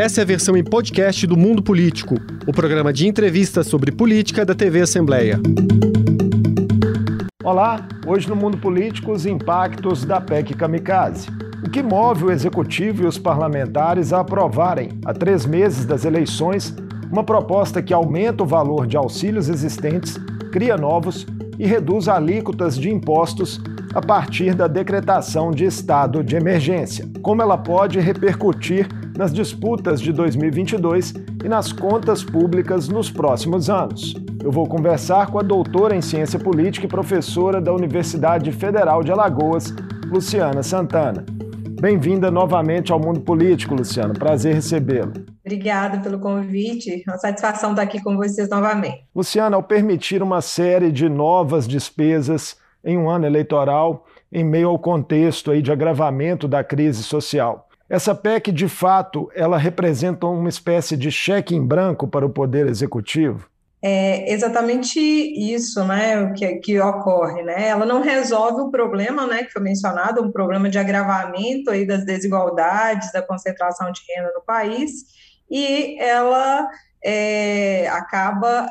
Essa é a versão em podcast do Mundo Político, o programa de entrevistas sobre política da TV Assembleia. Olá, hoje no Mundo Político os impactos da PEC Kamikaze. O que move o executivo e os parlamentares a aprovarem, há três meses das eleições, uma proposta que aumenta o valor de auxílios existentes, cria novos e reduz alíquotas de impostos a partir da decretação de estado de emergência. Como ela pode repercutir nas disputas de 2022 e nas contas públicas nos próximos anos. Eu vou conversar com a doutora em ciência política e professora da Universidade Federal de Alagoas, Luciana Santana. Bem-vinda novamente ao Mundo Político, Luciana. Prazer recebê-la. Obrigada pelo convite. É uma satisfação estar aqui com vocês novamente. Luciana, ao permitir uma série de novas despesas em um ano eleitoral, em meio ao contexto aí de agravamento da crise social, essa PEC, de fato, ela representa uma espécie de cheque em branco para o Poder Executivo? É exatamente isso, né, que, que ocorre, né? Ela não resolve o problema, né, que foi mencionado, um problema de agravamento aí das desigualdades, da concentração de renda no país, e ela é, acaba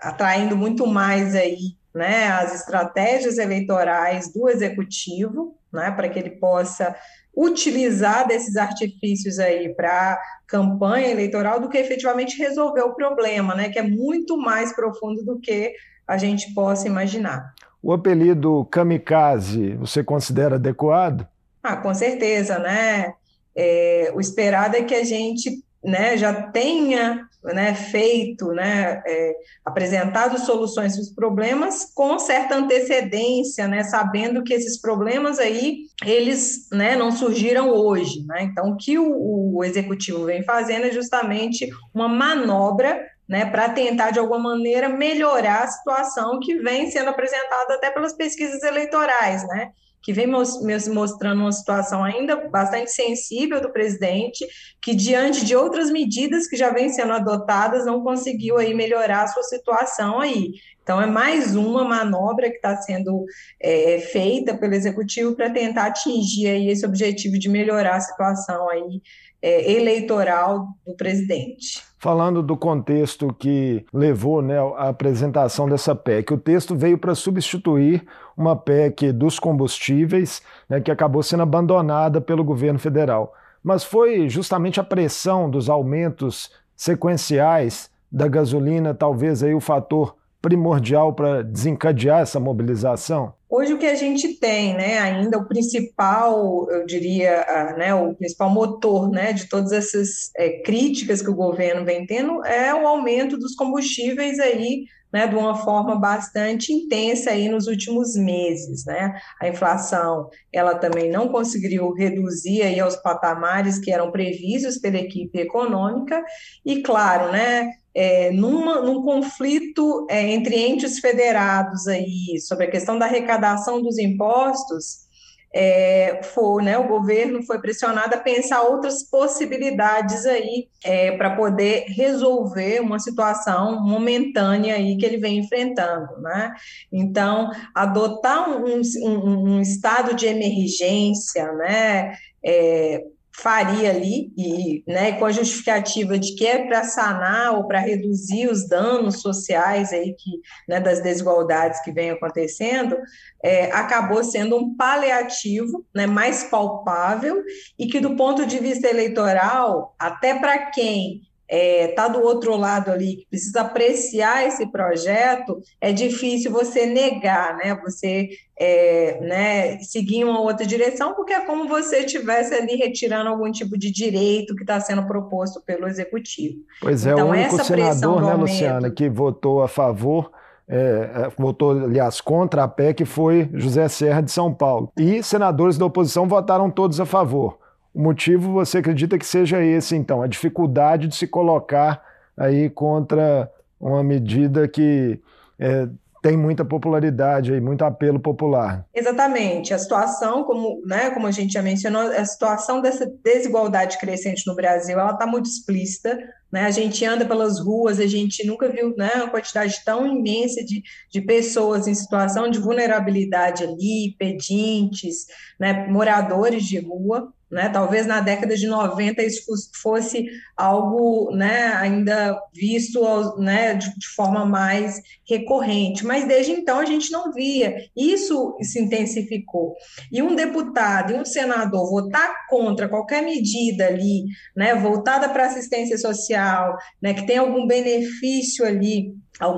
atraindo muito mais aí, né, as estratégias eleitorais do executivo, né, para que ele possa utilizar desses artifícios aí para campanha eleitoral do que efetivamente resolver o problema, né, que é muito mais profundo do que a gente possa imaginar. O apelido kamikaze, você considera adequado? Ah, com certeza, né? É, o esperado é que a gente né, já tenha né, feito, né, é, apresentado soluções para os problemas com certa antecedência, né, sabendo que esses problemas aí, eles né, não surgiram hoje. Né? Então, o que o, o executivo vem fazendo é justamente uma manobra né, para tentar, de alguma maneira, melhorar a situação que vem sendo apresentada até pelas pesquisas eleitorais, né? Que vem mostrando uma situação ainda bastante sensível do presidente, que diante de outras medidas que já vêm sendo adotadas, não conseguiu aí melhorar a sua situação aí. Então, é mais uma manobra que está sendo é, feita pelo executivo para tentar atingir aí esse objetivo de melhorar a situação aí é, eleitoral do presidente. Falando do contexto que levou né, à apresentação dessa PEC, o texto veio para substituir uma PEC dos combustíveis, né, que acabou sendo abandonada pelo governo federal. Mas foi justamente a pressão dos aumentos sequenciais da gasolina, talvez aí o fator primordial para desencadear essa mobilização? Hoje o que a gente tem, né, ainda o principal, eu diria, né, o principal motor, né, de todas essas é, críticas que o governo vem tendo é o aumento dos combustíveis aí, né, de uma forma bastante intensa aí nos últimos meses, né? A inflação, ela também não conseguiu reduzir aí aos patamares que eram previstos pela equipe econômica e, claro, né, é, numa, num conflito é, entre entes federados aí sobre a questão da arrecadação dos impostos, é, foi, né, o governo foi pressionado a pensar outras possibilidades aí é, para poder resolver uma situação momentânea aí que ele vem enfrentando, né? Então, adotar um, um, um estado de emergência, né, é, faria ali, e né, com a justificativa de que é para sanar ou para reduzir os danos sociais aí que, né, das desigualdades que vem acontecendo, é, acabou sendo um paliativo né, mais palpável e que, do ponto de vista eleitoral, até para quem está é, tá do outro lado ali, que precisa apreciar esse projeto, é difícil você negar, né? Você é, né, seguir uma outra direção, porque é como você estivesse ali retirando algum tipo de direito que está sendo proposto pelo executivo. Pois é, então, o único senador, né, Luciana, que votou a favor. É, é, votou, aliás, contra a PEC foi José Serra de São Paulo. E senadores da oposição votaram todos a favor. O motivo você acredita que seja esse, então, a dificuldade de se colocar aí contra uma medida que é, tem muita popularidade aí, muito apelo popular. Exatamente. A situação, como, né, como a gente já mencionou, a situação dessa desigualdade crescente no Brasil, ela está muito explícita. Né? A gente anda pelas ruas, a gente nunca viu né, uma quantidade tão imensa de, de pessoas em situação de vulnerabilidade ali, pedintes, né, moradores de rua. Né? Talvez na década de 90 isso fosse algo né, ainda visto né, de, de, forma mais recorrente, mas desde então a gente não via. Isso se intensificou. E um deputado e um senador votar contra qualquer medida ali, né, voltada para assistência social, né, que tem algum benefício ali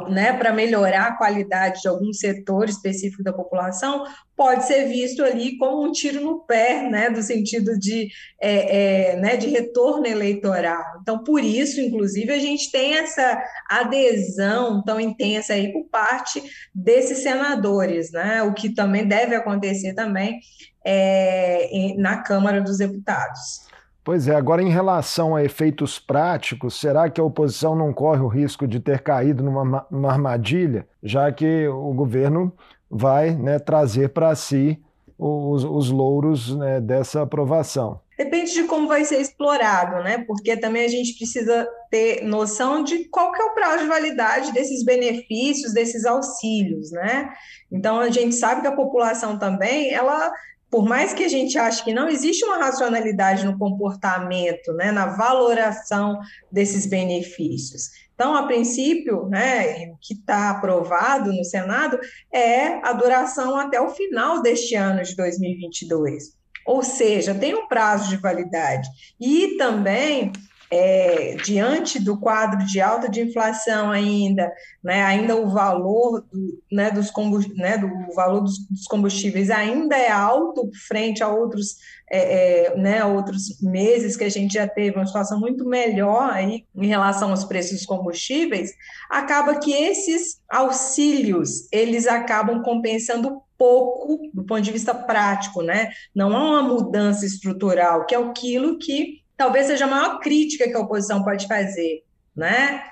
né, para melhorar a qualidade de algum setor específico da população, pode ser visto ali como um tiro no pé, né, do sentido de, é, é, né, de retorno eleitoral. Então, por isso, inclusive, a gente tem essa adesão tão intensa aí por parte desses senadores, né, o que também deve acontecer também é, na Câmara dos Deputados. Pois é, agora em relação a efeitos práticos, será que a oposição não corre o risco de ter caído numa, numa armadilha, já que o governo vai né, trazer para si os, os louros né, dessa aprovação? Depende de como vai ser explorado, né? Porque também a gente precisa ter noção de qual que é o prazo de validade desses benefícios, desses auxílios, né? Então a gente sabe que a população também, ela por mais que a gente ache que não existe uma racionalidade no comportamento, né, na valoração desses benefícios. Então, a princípio, né, o que está aprovado no Senado é a duração até o final deste ano de 2022. Ou seja, tem um prazo de validade. E também é, diante do quadro de alta de inflação ainda, né, ainda o valor do, né, dos né, do valor dos, dos, combustíveis ainda é alto frente a outros, é, é, né, outros meses que a gente já teve uma situação muito melhor aí em relação aos preços dos combustíveis, acaba que esses auxílios eles acabam compensando pouco do ponto de vista prático, né? Não há uma mudança estrutural, que é aquilo que talvez seja a maior crítica que a oposição pode fazer, né?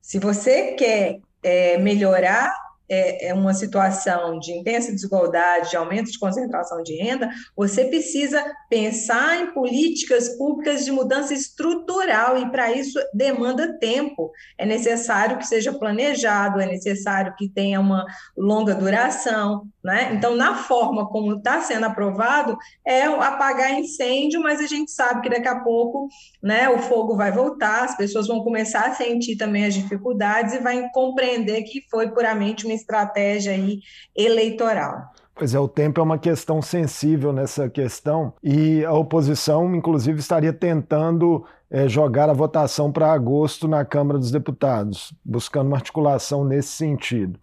Se você quer é, melhorar é, é uma situação de intensa desigualdade, de aumento de concentração de renda, você precisa pensar em políticas públicas de mudança estrutural, e para isso demanda tempo. É necessário que seja planejado, é necessário que tenha uma longa duração. Né? Então, na forma como está sendo aprovado, é apagar incêndio, mas a gente sabe que daqui a pouco né, o fogo vai voltar, as pessoas vão começar a sentir também as dificuldades e vai compreender que foi puramente uma estratégia aí eleitoral. Pois é, o tempo é uma questão sensível nessa questão e a oposição, inclusive, estaria tentando é, jogar a votação para agosto na Câmara dos Deputados, buscando uma articulação nesse sentido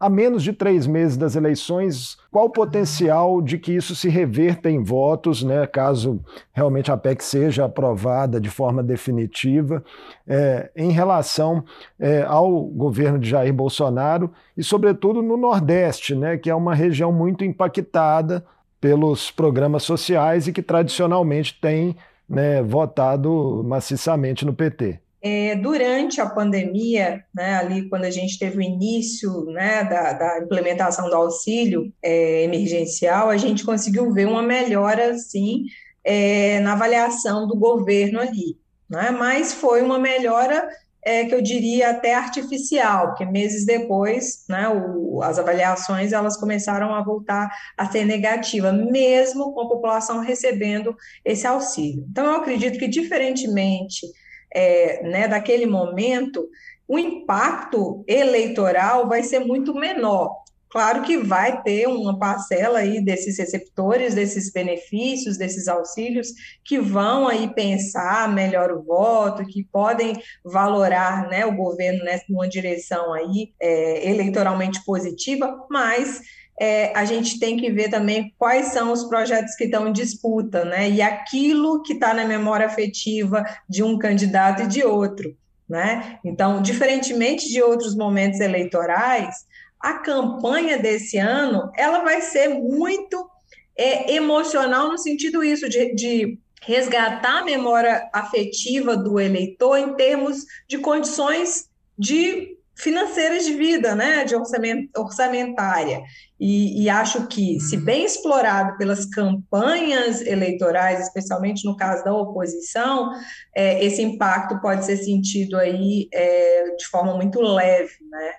a menos de três meses das eleições, qual o potencial de que isso se reverta em votos, né, caso realmente a PEC seja aprovada de forma definitiva, é, em relação é, ao governo de Jair Bolsonaro e, sobretudo, no Nordeste, né, que é uma região muito impactada pelos programas sociais e que tradicionalmente tem né, votado maciçamente no PT. É, durante a pandemia, né, ali quando a gente teve o início né, da, da implementação do auxílio é, emergencial, a gente conseguiu ver uma melhora, sim, é, na avaliação do governo ali. Né, mas foi uma melhora é, que eu diria até artificial, porque meses depois, né, o, as avaliações elas começaram a voltar a ser negativa, mesmo com a população recebendo esse auxílio. Então, eu acredito que, diferentemente é, né, daquele momento, o impacto eleitoral vai ser muito menor. Claro que vai ter uma parcela aí desses receptores, desses benefícios, desses auxílios, que vão aí pensar melhor o voto, que podem valorar né, o governo numa direção aí é, eleitoralmente positiva, mas é, a gente tem que ver também quais são os projetos que estão em disputa, né? E aquilo que está na memória afetiva de um candidato e de outro, né? Então, diferentemente de outros momentos eleitorais, a campanha desse ano ela vai ser muito é, emocional no sentido isso de, de resgatar a memória afetiva do eleitor em termos de condições de financeiras de vida, né, de orçament, orçamentária. E, e, acho que, se bem explorado pelas campanhas eleitorais, especialmente no caso da oposição, é, esse impacto pode ser sentido aí é, de forma muito leve, né?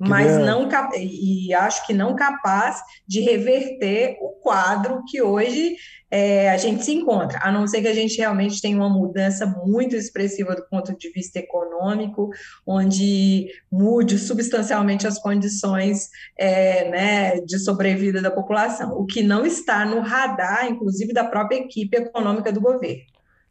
Mas não e acho que não capaz de reverter o quadro que hoje é, a gente se encontra, a não ser que a gente realmente tenha uma mudança muito expressiva do ponto de vista econômico, onde mude substancialmente as condições é, né, de sobrevida da população, o que não está no radar, inclusive, da própria equipe econômica do governo.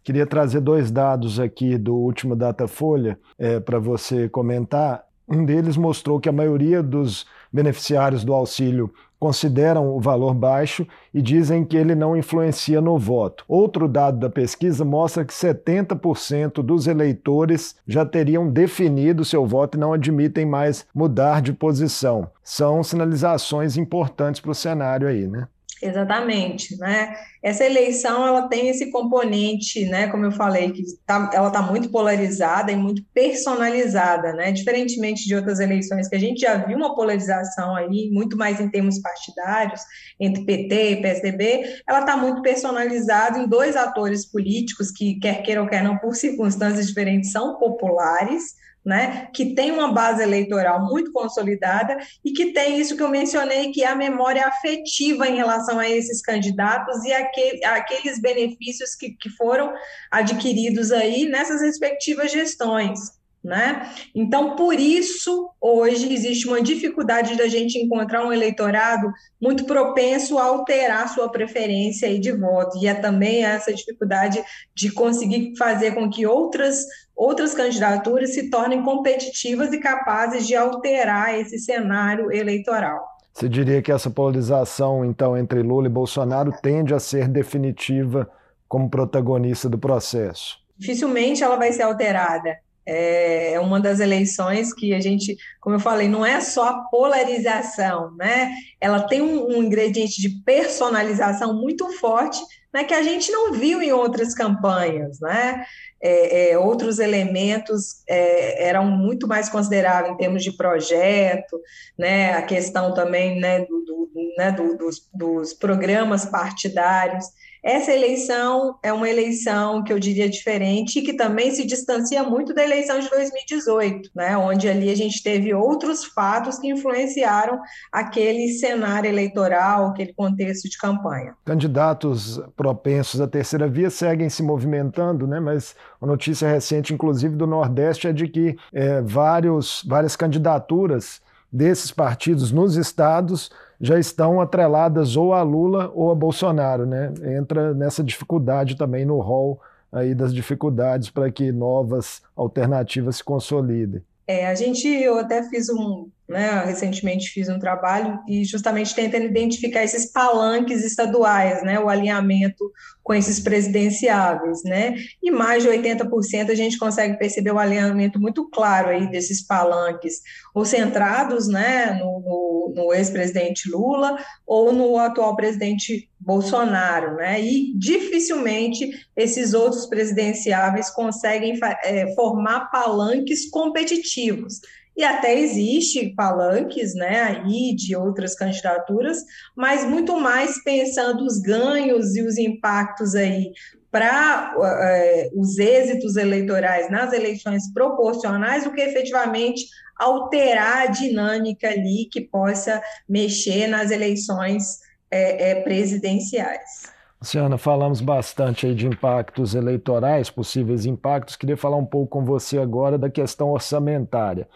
Queria trazer dois dados aqui do último Datafolha é, para você comentar. Um deles mostrou que a maioria dos beneficiários do auxílio consideram o valor baixo e dizem que ele não influencia no voto. Outro dado da pesquisa mostra que 70% dos eleitores já teriam definido seu voto e não admitem mais mudar de posição. São sinalizações importantes para o cenário aí, né? Exatamente, né? Essa eleição ela tem esse componente, né? Como eu falei, que tá, ela está muito polarizada e muito personalizada, né? Diferentemente de outras eleições que a gente já viu uma polarização aí, muito mais em termos partidários entre PT e PSDB, ela está muito personalizada em dois atores políticos que quer queiram quer não por circunstâncias diferentes são populares né, que tem uma base eleitoral muito consolidada e que tem isso que eu mencionei, que é a memória afetiva em relação a esses candidatos e aquele, aqueles benefícios que, que foram adquiridos aí nessas respectivas gestões. Né? Então, por isso, hoje existe uma dificuldade da gente encontrar um eleitorado muito propenso a alterar sua preferência de voto, e é também essa dificuldade de conseguir fazer com que outras, outras candidaturas se tornem competitivas e capazes de alterar esse cenário eleitoral. Você diria que essa polarização, então, entre Lula e Bolsonaro tende a ser definitiva como protagonista do processo? Dificilmente ela vai ser alterada é, é uma das eleições que a gente, como eu falei, não é só a polarização, né? Ela tem um, um ingrediente de personalização muito forte, né, que a gente não viu em outras campanhas, né? É, é, outros elementos é, eram muito mais considerados em termos de projeto, né? A questão também, né, do, do, né, do, dos, dos programas partidários. Essa eleição é uma eleição que eu diria diferente que também se distancia muito da eleição de 2018, né, onde ali a gente teve outros fatos que influenciaram aquele cenário eleitoral, aquele contexto de campanha. Candidatos propensos à terceira via seguem se movimentando, né, mas a notícia recente, inclusive do Nordeste, é de que é, vários, várias candidaturas desses partidos nos estados já estão atreladas ou a Lula ou a Bolsonaro, né? Entra nessa dificuldade também no rol aí das dificuldades para que novas alternativas se consolidem. É, a gente, eu até fiz um, né, recentemente fiz um trabalho e justamente tentando identificar esses palanques estaduais, né, o alinhamento com esses presidenciáveis, né, e mais de 80% a gente consegue perceber o alinhamento muito claro aí desses palanques, ou centrados, né, no, no, no ex-presidente Lula ou no atual presidente Bolsonaro, né, e dificilmente esses outros presidenciáveis conseguem é, formar palanques competitivos. E até existe palanques, né, aí de outras candidaturas, mas muito mais pensando os ganhos e os impactos aí para é, os êxitos eleitorais nas eleições proporcionais do que efetivamente alterar a dinâmica ali que possa mexer nas eleições é, é, presidenciais. Luciana, falamos bastante aí de impactos eleitorais, possíveis impactos. Queria falar um pouco com você agora da questão orçamentária.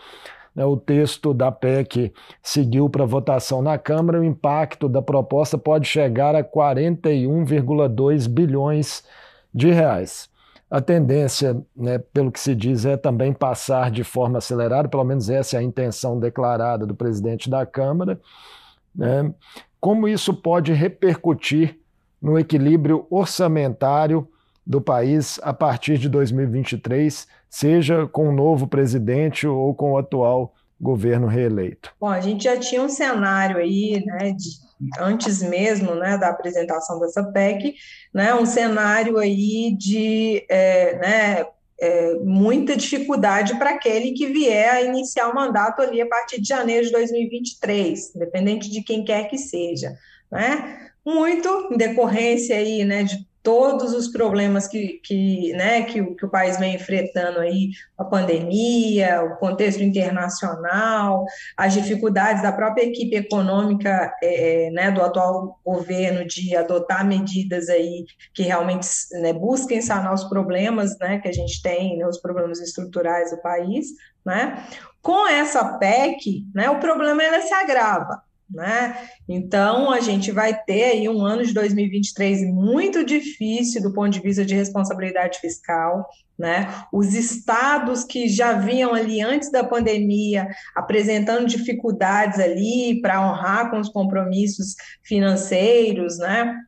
Né, o texto da PEC seguiu para votação na Câmara, o impacto da proposta pode chegar a 41,2 bilhões de reais. A tendência, né, pelo que se diz, é também passar de forma acelerada, pelo menos essa é a intenção declarada do presidente da Câmara. Né? Como isso pode repercutir no equilíbrio orçamentário do país a partir de 2023, seja com o novo presidente ou com o atual governo reeleito? Bom, a gente já tinha um cenário aí, né, de, antes mesmo, né, da apresentação dessa PEC, né, um cenário aí de, é, né, é, muita dificuldade para aquele que vier a iniciar o mandato ali a partir de janeiro de 2023, independente de quem quer que seja, né? muito em decorrência aí, né, de todos os problemas que, que, né, que, o, que o país vem enfrentando aí, a pandemia, o contexto internacional, as dificuldades da própria equipe econômica é, é né, do atual governo de adotar medidas aí que realmente né, busquem sanar os problemas né, que a gente tem, né, os problemas estruturais do país, né? Com essa PEC, né, o problema ela se agrava. Né? Então, a gente vai ter aí um ano de 2023 muito difícil do ponto de vista de responsabilidade fiscal. Né? Os estados que já vinham ali antes da pandemia apresentando dificuldades ali para honrar com os compromissos financeiros, né?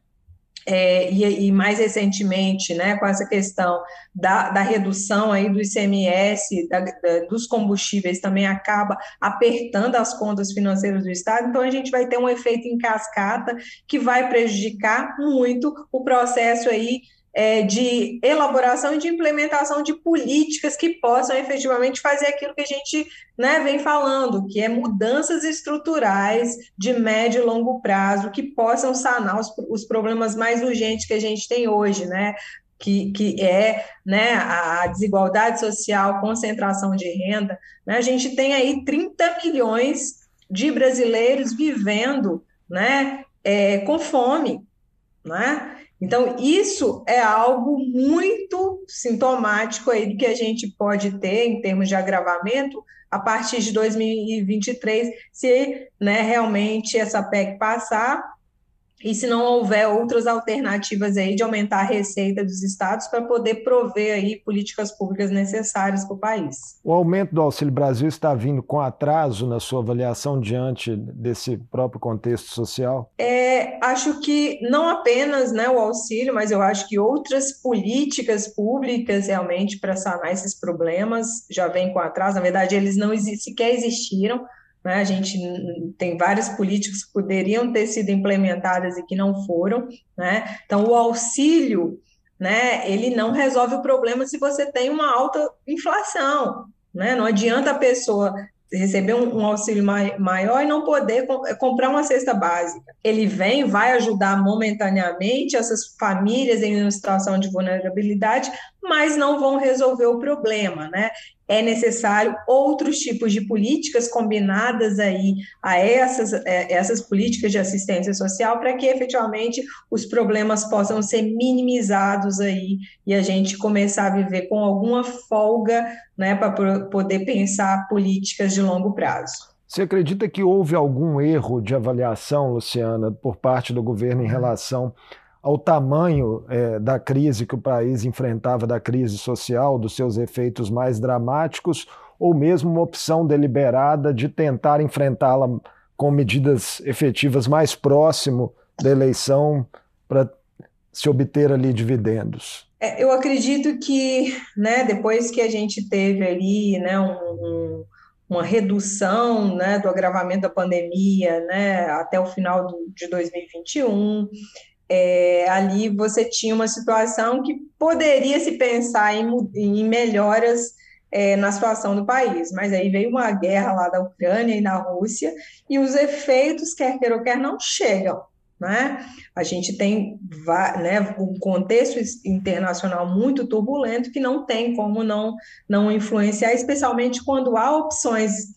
É, e, e, mais recentemente, né, com essa questão da, da redução aí do ICMS, da, da, dos combustíveis, também acaba apertando as contas financeiras do Estado, então a gente vai ter um efeito em cascata que vai prejudicar muito o processo aí é, de elaboração e de implementação de políticas que possam efetivamente fazer aquilo que a gente né, vem falando, que é mudanças estruturais de médio e longo prazo que possam sanar os, os problemas mais urgentes que a gente tem hoje, né? Que, que é né, a desigualdade social, concentração de renda. Né? A gente tem aí 30 milhões de brasileiros vivendo né, é, com fome. Né? Então, isso é algo muito sintomático aí do que a gente pode ter em termos de agravamento a partir de 2023, se né, realmente essa PEC passar e se não houver outras alternativas aí de aumentar a receita dos estados para poder prover aí políticas públicas necessárias para o país. O aumento do Auxílio Brasil está vindo com atraso na sua avaliação diante desse próprio contexto social? É, acho que não apenas né, o auxílio, mas eu acho que outras políticas públicas realmente para sanar esses problemas já vêm com atraso. Na verdade, eles não sequer existiram né? A gente tem vários políticos que poderiam ter sido implementadas e que não foram. Né? Então, o auxílio, né, ele não resolve o problema se você tem uma alta inflação. Né? Não adianta a pessoa receber um, auxílio mai, maior e não poder com, comprar uma cesta básica. Ele vem, vai ajudar momentaneamente essas famílias em uma situação de vulnerabilidade, mas não vão resolver o problema, né? É necessário outros tipos de políticas combinadas aí a essas, é, essas políticas de assistência social para que efetivamente os problemas possam ser minimizados aí e a gente começar a viver com alguma folga né, para poder pensar políticas de longo prazo. Você acredita que houve algum erro de avaliação, Luciana, por parte do governo em relação ao tamanho é, da crise que o país enfrentava, da crise social, dos seus efeitos mais dramáticos, ou mesmo uma opção deliberada de tentar enfrentá-la com medidas efetivas mais próximo da eleição para se obter ali dividendos? É, eu acredito que, né, depois que a gente teve ali, né, um, um, uma redução, né, do agravamento da pandemia, né, até o final de 2021, é, ali você tinha uma situação que poderia se pensar em, em melhoras é, na situação do país, mas aí veio uma guerra lá da Ucrânia e na Rússia, e os efeitos, quer queira ou quer, não chegam. Né? A gente tem né, um contexto internacional muito turbulento que não tem como não, não influenciar, especialmente quando há opções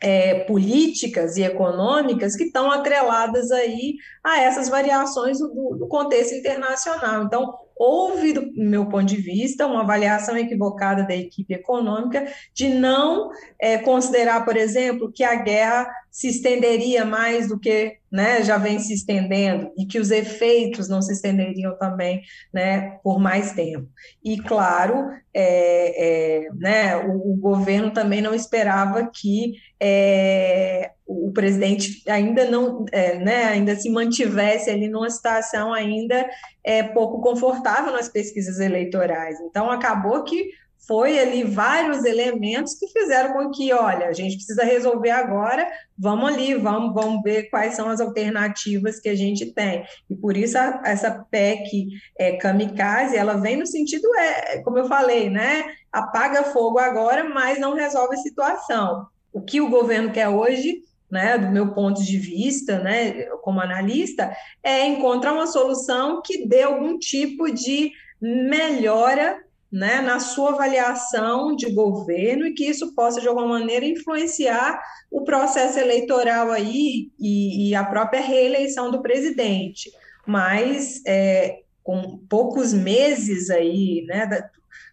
é, políticas e econômicas que estão atreladas aí a essas variações do, do, contexto internacional. Então, houve, do meu ponto de vista, uma avaliação equivocada da equipe econômica de não é, considerar, por exemplo, que a guerra se estenderia mais do que né, já vem se estendendo e que os efeitos não se estenderiam também né, por mais tempo. E, claro, é, é, né, o, o, governo também não esperava que é, o presidente ainda não, é, né, ainda se mantivesse ali numa situação ainda é, pouco confortável nas pesquisas eleitorais. Então, acabou que foi ali vários elementos que fizeram com que, olha, a gente precisa resolver agora, vamos ali, vamos, vamos ver quais são as alternativas que a gente tem. E por isso a, essa PEC é, kamikaze, ela vem no sentido, é, como eu falei, né? Apaga fogo agora, mas não resolve a situação. O que o governo quer hoje né, do meu ponto de vista, né, como analista, é encontrar uma solução que dê algum tipo de melhora né, na sua avaliação de governo e que isso possa, de alguma maneira, influenciar o processo eleitoral aí e, e a própria reeleição do presidente. Mas, é, com poucos meses aí, né, da,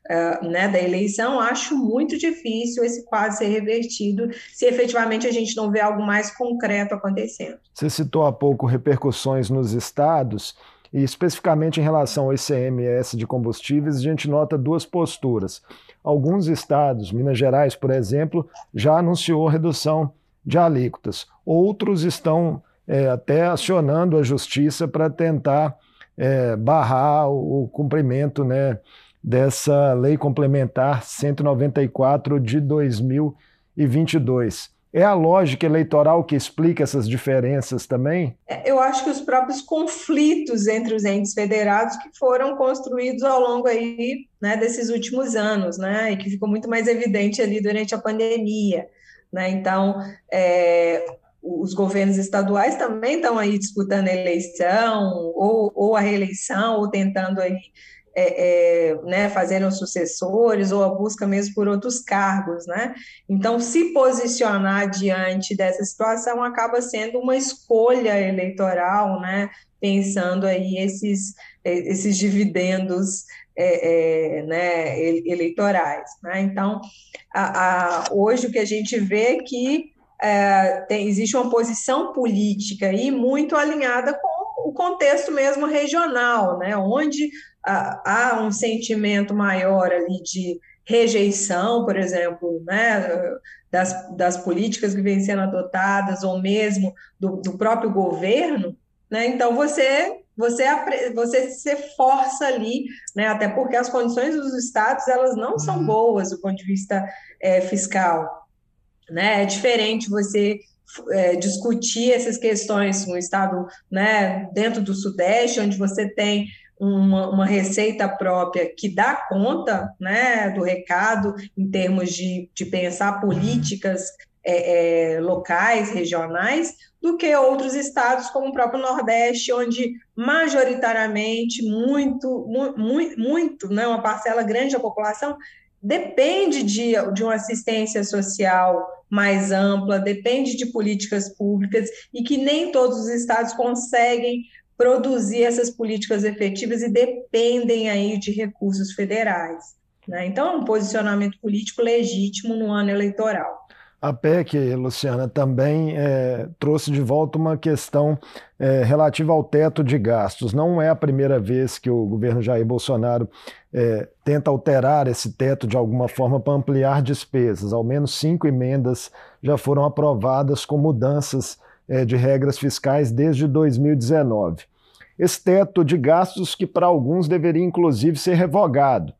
uh, né, da eleição, acho muito difícil esse quadro ser revertido se efetivamente a gente não vê algo mais concreto acontecendo. Você citou há pouco repercussões nos estados, e especificamente em relação ao ICMS de combustíveis, a gente nota duas posturas. Alguns estados, Minas Gerais, por exemplo, já anunciou redução de alíquotas. Outros estão é, até acionando a justiça para tentar é, barrar o, o cumprimento né, dessa lei complementar 194 de 2022. É a lógica eleitoral que explica essas diferenças também? É, eu acho que os próprios conflitos entre os entes federados que foram construídos ao longo aí, né, desses últimos anos, né, e que ficou muito mais evidente ali durante a pandemia. Né? Então, é, os governos estaduais também estão aí disputando a eleição, ou, ou a reeleição, ou tentando aí é, é, né, fazerem os sucessores ou a busca mesmo por outros cargos, né? Então, se posicionar diante dessa situação acaba sendo uma escolha eleitoral, né? Pensando aí esses, esses dividendos é, é né, eleitorais, né? Então, a, a, hoje o que a gente vê é que é, tem, existe uma posição política aí muito alinhada com o contexto mesmo regional, né? Onde há um sentimento maior ali de rejeição, por exemplo, né, das, das políticas que vêm sendo adotadas, ou mesmo do, do próprio governo, né, então você você, você se força ali, né, até porque as condições dos estados elas não são uhum. boas do ponto de vista é, fiscal. Né? É diferente você é, discutir essas questões no estado né, dentro do Sudeste, onde você tem uma, uma, receita própria que dá conta né, do recado em termos de, de pensar políticas é, é, locais, regionais, do que outros estados, como o próprio Nordeste, onde majoritariamente muito, muito, muito né, uma parcela grande da população depende de, de uma assistência social mais ampla, depende de políticas públicas e que nem todos os estados conseguem produzir essas políticas efetivas e dependem aí de recursos federais. Né? Então, é um posicionamento político legítimo no ano eleitoral. A PEC, Luciana, também é, trouxe de volta uma questão é, relativa ao teto de gastos. Não é a primeira vez que o governo Jair Bolsonaro é, tenta alterar esse teto de alguma forma para ampliar despesas. Ao menos cinco emendas já foram aprovadas com mudanças de regras fiscais desde 2019. Esse teto de gastos que para alguns deveria inclusive ser revogado.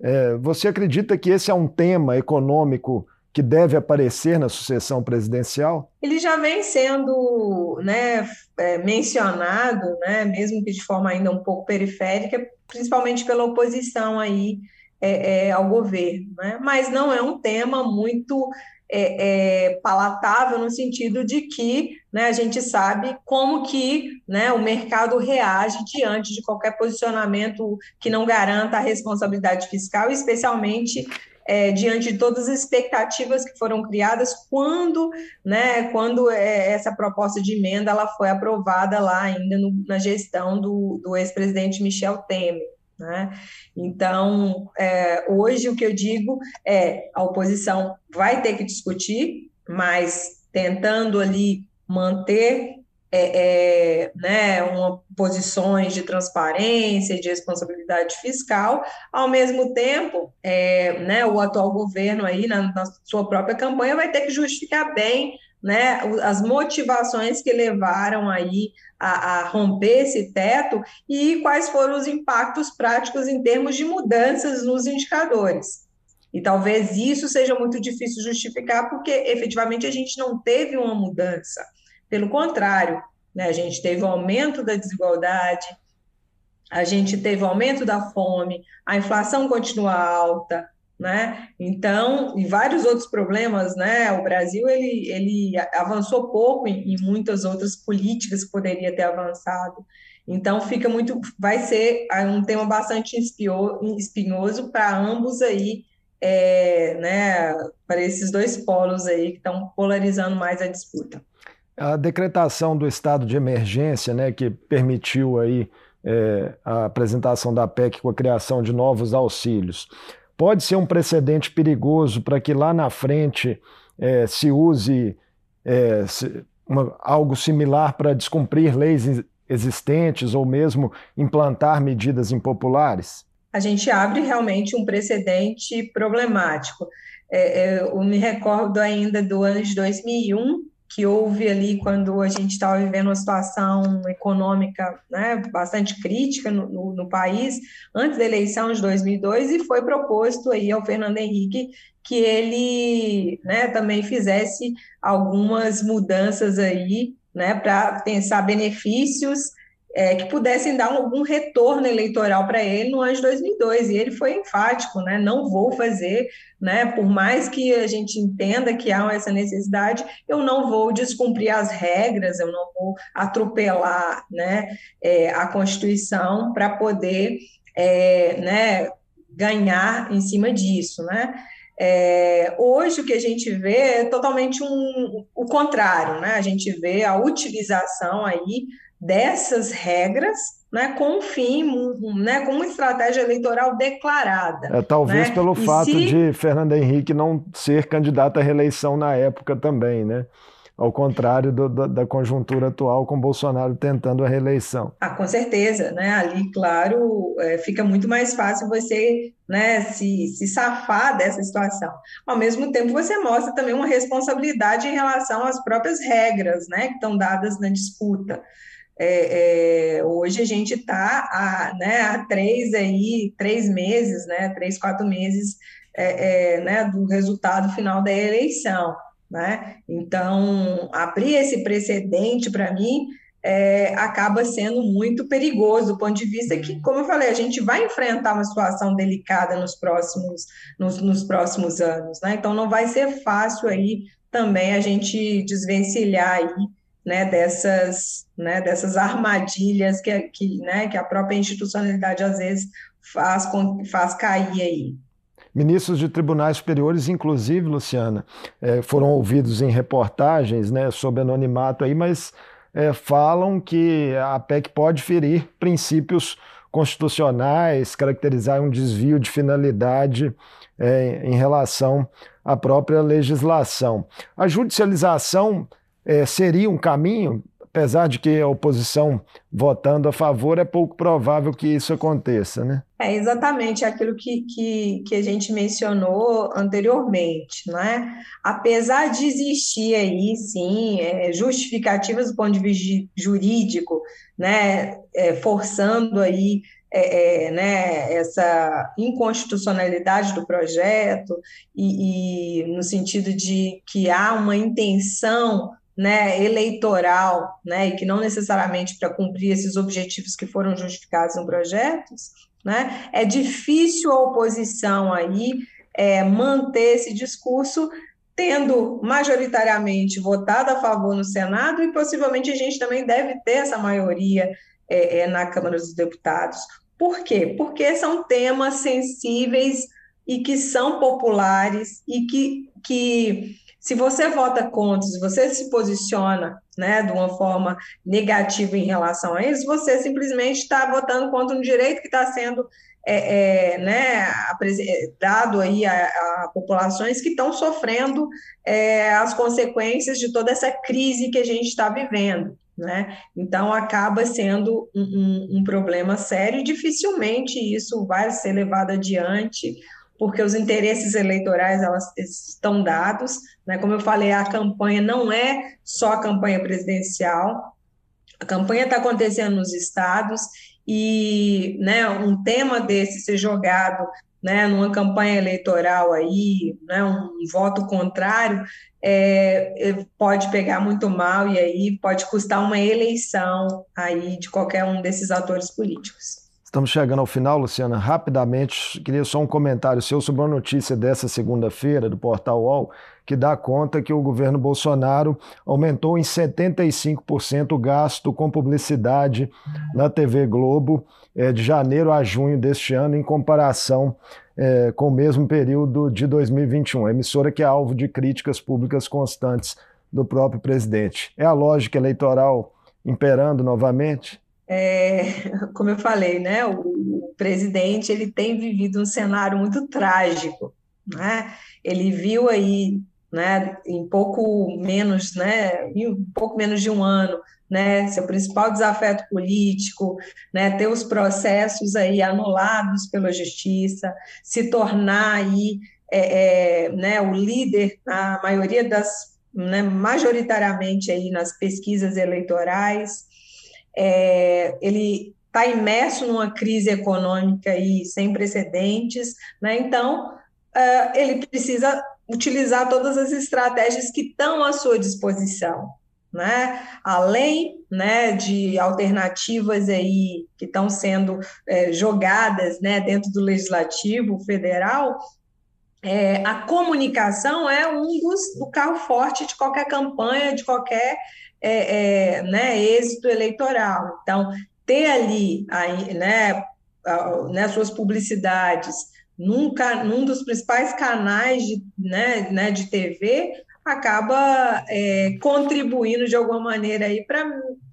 É, você acredita que esse é um tema econômico que deve aparecer na sucessão presidencial? Ele já vem sendo né, é, mencionado, né, mesmo que de forma ainda um pouco periférica, principalmente pela oposição aí é, é, ao governo, né? mas não é um tema muito é, é, palatável no sentido de que né, a gente sabe como que né, o mercado reage diante de qualquer posicionamento que não garanta a responsabilidade fiscal, especialmente é, diante de todas as expectativas que foram criadas quando, né, quando é, essa proposta de emenda ela foi aprovada lá ainda no, na gestão do, do ex-presidente Michel Temer. Né? Então, é, hoje o que eu digo é a oposição vai ter que discutir, mas tentando ali manter é, é, né, uma, posições de transparência e de responsabilidade fiscal, ao mesmo tempo, é, né, o atual governo aí, na, na, sua própria campanha, vai ter que justificar bem né, as motivações que levaram aí a, a romper esse teto e quais foram os impactos práticos em termos de mudanças nos indicadores. E talvez isso seja muito difícil justificar, porque efetivamente a gente não teve uma mudança. Pelo contrário, né, a gente teve o um aumento da desigualdade, a gente teve o um aumento da fome, a inflação continua alta, né? Então, e vários outros problemas, né? O Brasil ele, ele avançou pouco em, em muitas outras políticas que poderia ter avançado. Então, fica muito, vai ser um tema bastante espinhoso para ambos aí, é, né? Para esses dois polos aí que estão polarizando mais a disputa. A decretação do estado de emergência, né, que permitiu aí é, a apresentação da PEC com a criação de novos auxílios pode ser um precedente perigoso para que lá na frente é, se use é, se, uma, algo similar para descumprir leis existentes ou mesmo implantar medidas impopulares? A gente abre realmente um precedente problemático. É, é eu me recordo ainda do ano de 2001, que houve ali quando a gente estava vivendo uma situação econômica né, bastante crítica no, no, no, país, antes da eleição de 2002, e foi proposto aí ao Fernando Henrique que ele né, também fizesse algumas mudanças aí né, para pensar benefícios é, que pudessem dar algum retorno eleitoral para ele no ano de 2002, e ele foi enfático, né, não vou fazer, né, por mais que a gente entenda que há essa necessidade, eu não vou descumprir as regras, eu não vou atropelar, né, é, a Constituição para poder, é, né, ganhar em cima disso, né, é, hoje o que a gente vê é totalmente um, o contrário, né? A gente vê a utilização aí dessas regras né, com um fim, né, com uma estratégia eleitoral declarada. É, talvez né? pelo e fato se... de Fernando Henrique não ser candidato à reeleição na época também, né? Ao contrário do, do, da conjuntura atual, com Bolsonaro tentando a reeleição. Ah, com certeza, né? Ali, claro, é, fica muito mais fácil você né, se, se safar dessa situação. Ao mesmo tempo, você mostra também uma responsabilidade em relação às próprias regras né, que estão dadas na disputa. É, é, hoje a gente está há, né, há três aí, três meses, né, três, quatro meses é, é, né, do resultado final da eleição. Né? Então, abrir esse precedente, para mim, é, acaba sendo muito perigoso do ponto de vista que, como eu falei, a gente vai enfrentar uma situação delicada nos próximos, nos, nos próximos anos. Né? Então, não vai ser fácil aí também a gente desvencilhar aí né, dessas, né, dessas armadilhas que, que, né, que a própria institucionalidade às vezes faz, faz cair aí. Ministros de tribunais superiores, inclusive, Luciana, é, foram ouvidos em reportagens né, sob anonimato aí, mas é, falam que a PEC pode ferir princípios constitucionais, caracterizar um desvio de finalidade é, em relação à própria legislação. A judicialização é, seria um caminho, apesar de que a oposição votando a favor, é pouco provável que isso aconteça, né? É exatamente aquilo que, que, que a gente mencionou anteriormente, né? Apesar de existir aí, sim, é, justificativas do ponto de vista jurídico, né, é, forçando aí é, é, né, essa inconstitucionalidade do projeto e, e, no sentido de que há uma intenção né, eleitoral, né, e que não necessariamente para cumprir esses objetivos que foram justificados no projeto, né, é difícil a oposição aí é, manter esse discurso tendo majoritariamente votado a favor no Senado e possivelmente a gente também deve ter essa maioria é, é, na Câmara dos Deputados. Por quê? Porque são temas sensíveis e que são populares e que, que se você vota contra, se você se posiciona né, de uma forma negativa em relação a isso, você simplesmente está votando contra um direito que está sendo é, é, né, dado aí a, a, populações que estão sofrendo é, as consequências de toda essa crise que a gente está vivendo. Né? Então, acaba sendo um, um, um problema sério e dificilmente isso vai ser levado adiante porque os interesses eleitorais elas estão dados, né? Como eu falei, a campanha não é só a campanha presidencial, a campanha está acontecendo nos estados e, né, um tema desse ser jogado, né, numa campanha eleitoral aí, né, um voto contrário, é, é, pode pegar muito mal e aí pode custar uma eleição aí de qualquer um desses atores políticos. Estamos chegando ao final, Luciana. Rapidamente, queria só um comentário seu sobre uma notícia dessa segunda-feira do portal UOL, que dá conta que o governo Bolsonaro aumentou em 75% o gasto com publicidade na TV Globo é, de janeiro a junho deste ano, em comparação é, com o mesmo período de 2021. A emissora que é alvo de críticas públicas constantes do próprio presidente. É a lógica eleitoral imperando novamente? É, como eu falei, né, o, presidente ele tem vivido um cenário muito trágico, né? Ele viu aí, né, em pouco menos, né, um pouco menos de um ano, né, seu principal desafeto político, né, ter os processos aí anulados pela justiça, se tornar aí, é, é, né, o líder na maioria das, né, majoritariamente aí nas pesquisas eleitorais é, ele está imerso numa crise econômica aí sem precedentes, né? então uh, ele precisa utilizar todas as estratégias que estão à sua disposição. Né? Além né, de alternativas aí que estão sendo é, jogadas né, dentro do legislativo federal, é, a comunicação é um dos do carro forte de qualquer campanha, de qualquer é, é, né, êxito eleitoral. Então, ter ali aí, né, né, suas publicidades num, num dos principais canais de, né, né, de TV acaba é, contribuindo de alguma maneira aí para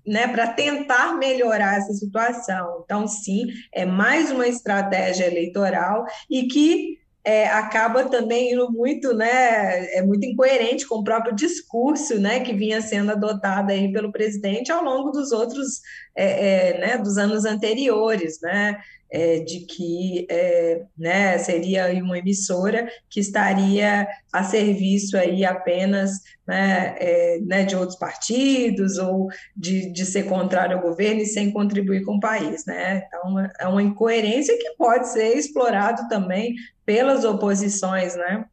né, para tentar melhorar essa situação. Então, sim, é mais uma estratégia eleitoral e que é, acaba também indo muito, né, é muito incoerente com o próprio discurso, né, que vinha sendo adotado aí pelo presidente ao longo dos outros, é, é, né, dos anos anteriores, né, é, de que é, né, seria uma emissora que estaria a serviço aí apenas né, é, né, de outros partidos ou de, de ser contrário ao governo e sem contribuir com o país. Né? Então, é uma incoerência que pode ser explorado também pelas oposições. Né?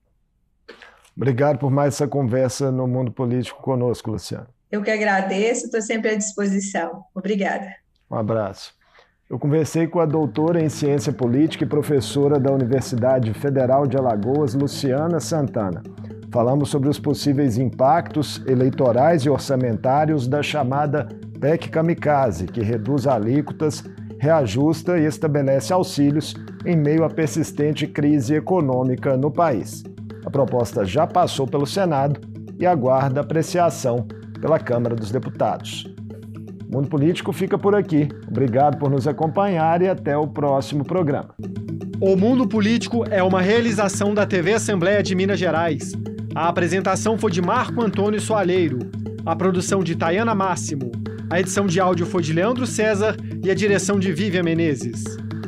Obrigado por mais essa conversa no mundo político conosco, Luciano. Eu que agradeço, estou sempre à disposição. Obrigada. Um abraço. Eu conversei com a doutora em ciência política e professora da Universidade Federal de Alagoas, Luciana Santana. Falamos sobre os possíveis impactos eleitorais e orçamentários da chamada PEC Kamikaze, que reduz alíquotas, reajusta e estabelece auxílios em meio à persistente crise econômica no país. A proposta já passou pelo Senado e aguarda apreciação pela Câmara dos Deputados. O Mundo Político fica por aqui. Obrigado por nos acompanhar e até o próximo programa. O Mundo Político é uma realização da TV Assembleia de Minas Gerais. A apresentação foi de Marco Antônio Soalheiro, a produção de Tayana Máximo, a edição de áudio foi de Leandro César e a direção de Vivian Menezes.